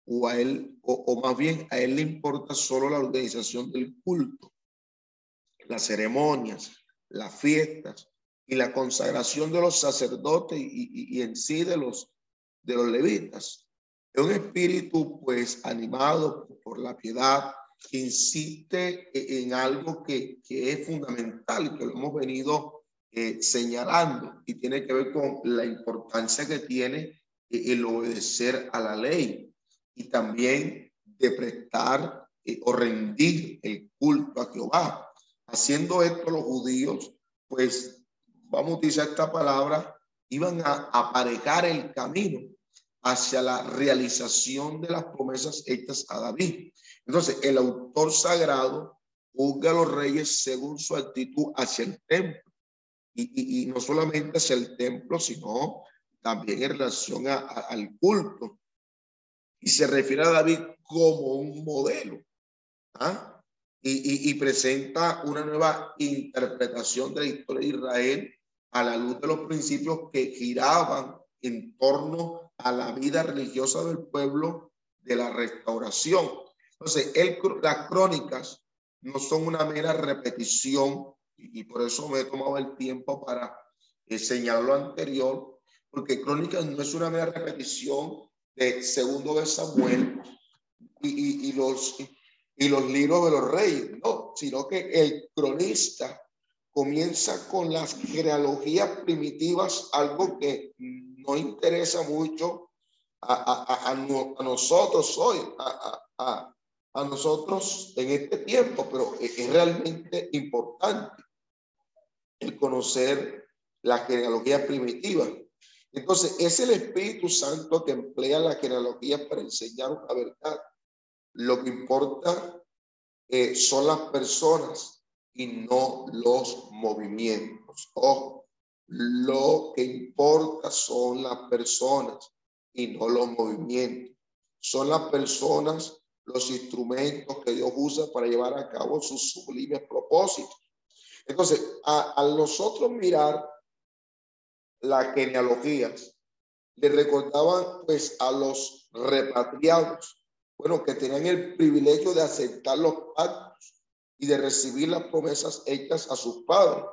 o a él, o, más bien a él le importa solo la organización del culto, las ceremonias, las fiestas y la consagración de los sacerdotes y, y, en sí de los, de los levitas. Es un espíritu pues animado por la piedad insiste e, en algo que, que es fundamental y que lo hemos venido eh, señalando y tiene que ver con la importancia que tiene el obedecer a la ley y también de prestar eh, o rendir el culto a Jehová. Haciendo esto los judíos, pues vamos a utilizar esta palabra, iban a aparejar el camino hacia la realización de las promesas hechas a David. Entonces, el autor sagrado juzga a los reyes según su actitud hacia el templo. Y, y no solamente hacia el templo, sino también en relación a, al culto. Y se refiere a David como un modelo. ¿ah? Y, y, y, presenta una nueva interpretación de la historia de Israel a la luz de los principios que giraban en torno a la vida religiosa del pueblo de la restauración. Entonces, las crónicas no son una mera repetición y, por eso me he tomado el tiempo para enseñar lo anterior, porque Crónicas no es una mera repetición de segundo de Samuel y, y los libros de los reyes, no, sino que el cronista comienza con las genealogías primitivas, algo que no interesa mucho a, a, a, a nosotros hoy, a, nosotros en este tiempo, pero es realmente importante el conocer la genealogía primitiva. Entonces, es el Espíritu Santo que emplea la genealogía para enseñar una verdad. Lo que importa eh, son las personas y no los movimientos. Lo que importa son las personas y no los movimientos. Son las personas los instrumentos que Dios usa para llevar a cabo sus sublimes propósitos. Entonces, a, a nosotros mirar las genealogías, le recordaban pues a los repatriados, bueno, que tenían el privilegio de aceptar los pactos y de recibir las promesas hechas a sus padres.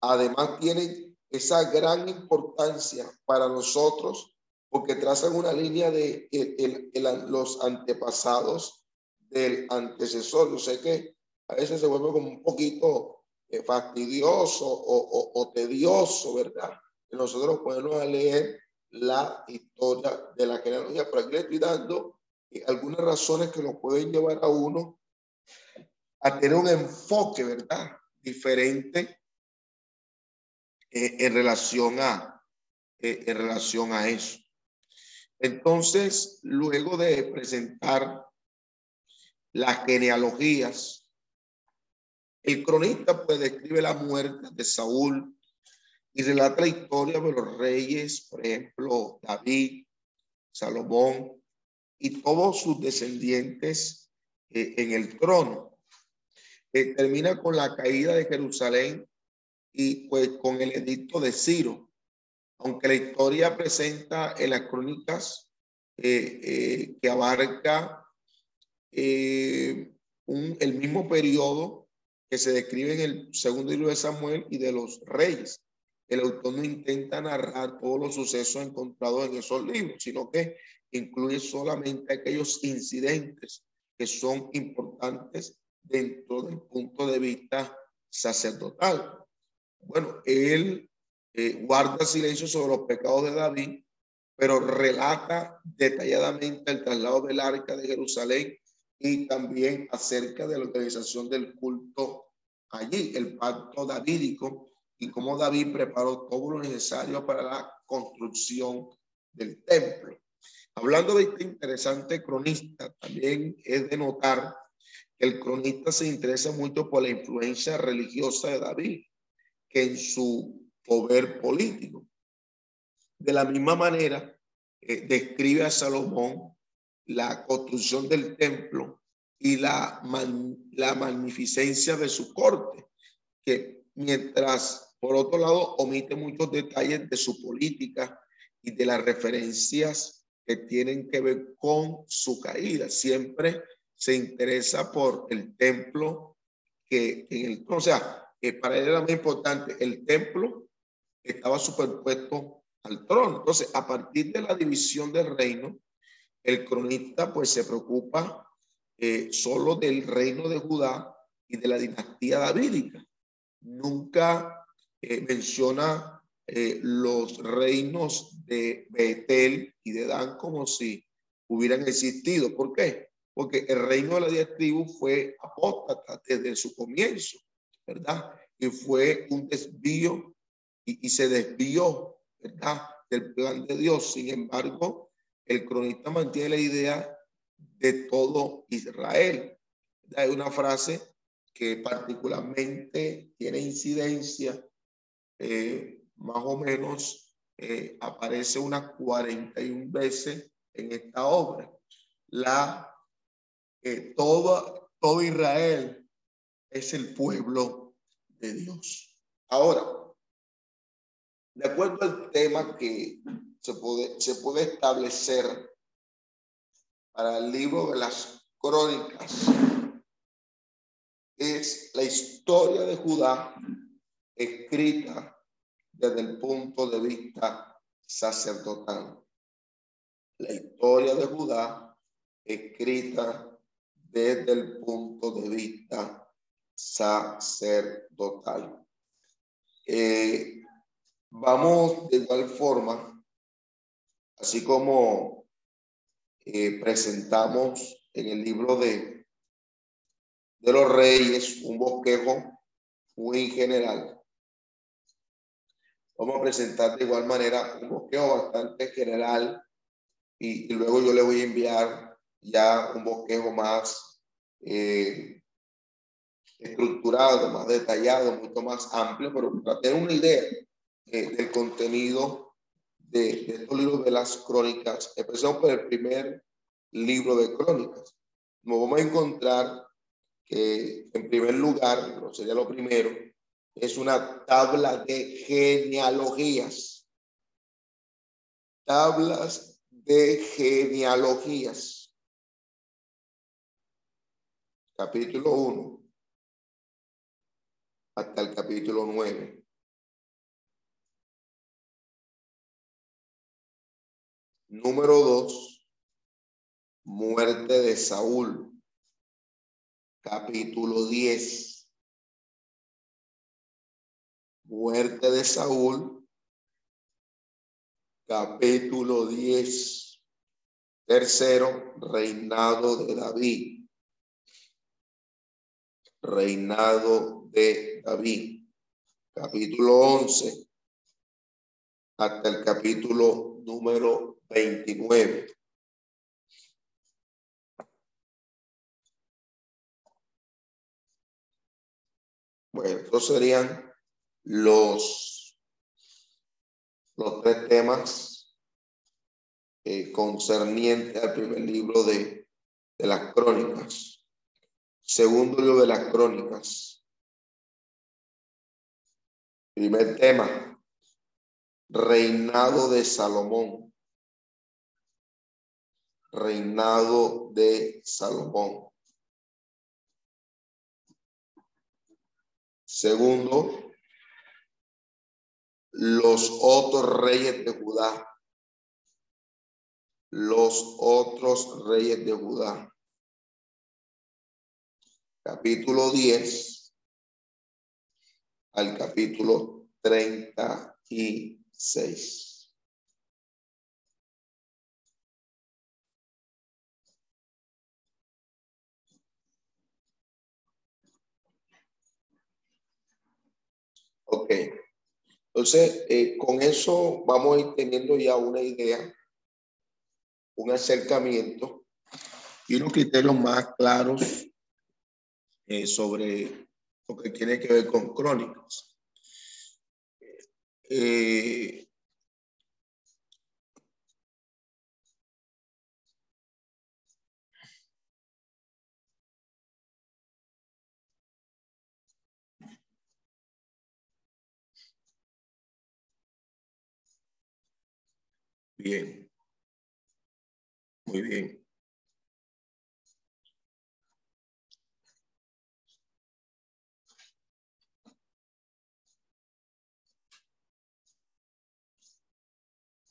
Además tienen esa gran importancia para nosotros porque trazan una línea de los antepasados del antecesor. Yo sé que a veces se vuelve como un poquito eh, fastidioso o, o tedioso, ¿verdad? nosotros podemos leer la historia de la genealogía. Pero aquí le estoy dando eh, algunas razones que nos pueden llevar a uno a tener un enfoque, ¿verdad? Diferente eh, en relación a eh, en relación a eso. Entonces, luego de presentar las genealogías, el cronista pues describe la muerte de Saúl y relata la historia de los reyes, por ejemplo, David, Salomón y todos sus descendientes eh, en el trono. Eh, termina con la caída de Jerusalén y pues con el edicto de Ciro. Aunque la historia presenta en las crónicas eh, eh, que abarca eh, un, el mismo periodo que se describe en el segundo libro de Samuel y de los reyes. El autor no intenta narrar todos los sucesos encontrados en esos libros, sino que incluye solamente aquellos incidentes que son importantes dentro del punto de vista sacerdotal. Bueno, él eh, guarda silencio sobre los pecados de David, pero relata detalladamente el traslado del arca de Jerusalén y también acerca de la organización del culto allí, el pacto davídico y cómo David preparó todo lo necesario para la construcción del templo. Hablando de este interesante cronista, también es de notar que el cronista se interesa mucho por la influencia religiosa de David, que en su poder político. De la misma manera, eh, describe a Salomón la construcción del templo y la, la magnificencia de su corte, que mientras, por otro lado, omite muchos detalles de su política y de las referencias que tienen que ver con su caída. Siempre se interesa por el templo que en el, o sea, para él era muy importante, el templo estaba superpuesto al trono. Entonces, a partir de la división del reino, el cronista pues se preocupa eh, solo del reino de Judá y de la dinastía davídica. Nunca eh, menciona eh, los reinos de Betel y de Dan como si hubieran existido. ¿Por qué? Porque el reino de la diez tribus fue apóstata desde su comienzo, ¿verdad? Y fue un desvío y, y se desvió, ¿verdad? Del plan de Dios. Sin embargo, el cronista mantiene la idea de todo Israel. Hay una frase que particularmente tiene incidencia eh, más o menos eh, aparece unas 41 veces en esta obra. La, eh, todo Israel es el pueblo de Dios. Ahora, de acuerdo al tema que se puede, se puede establecer para el libro de las crónicas, es la historia de Judá escrita desde el punto de vista sacerdotal. La historia de Judá escrita desde el punto de vista sacerdotal. Eh, vamos de igual forma, así como eh, presentamos en el libro de, de los reyes un bosquejo muy general Vamos a presentar de igual manera un bosquejo bastante general y, luego yo le voy a enviar ya un bosquejo más eh, estructurado, más detallado, mucho más amplio, pero para tener una idea eh, del contenido de, de, estos libros de las crónicas. Empezamos por el primer libro de crónicas. Nos vamos a encontrar que en primer lugar, sería lo primero, es una tabla de genealogías. Tablas de genealogías. Capítulo 1 hasta el capítulo 9. Número 2. Muerte de Saúl. Capítulo 10 Muerte de Saúl, capítulo 10. Tercero, reinado de David. Reinado de David. Capítulo 11 hasta el capítulo número 29. Bueno, estos serían los, los tres temas eh, concernientes al primer libro de, de las crónicas. Segundo libro de las crónicas. Primer tema, reinado de Salomón. reinado de Salomón. Segundo, los otros reyes de Judá. Los otros reyes de Judá. Capítulo 10 al capítulo 36. Ok. Entonces, eh, con eso vamos teniendo ya una idea, un acercamiento y unos criterios más claros eh, sobre lo que tiene que ver con crónicas. Eh, Bien. Muy bien.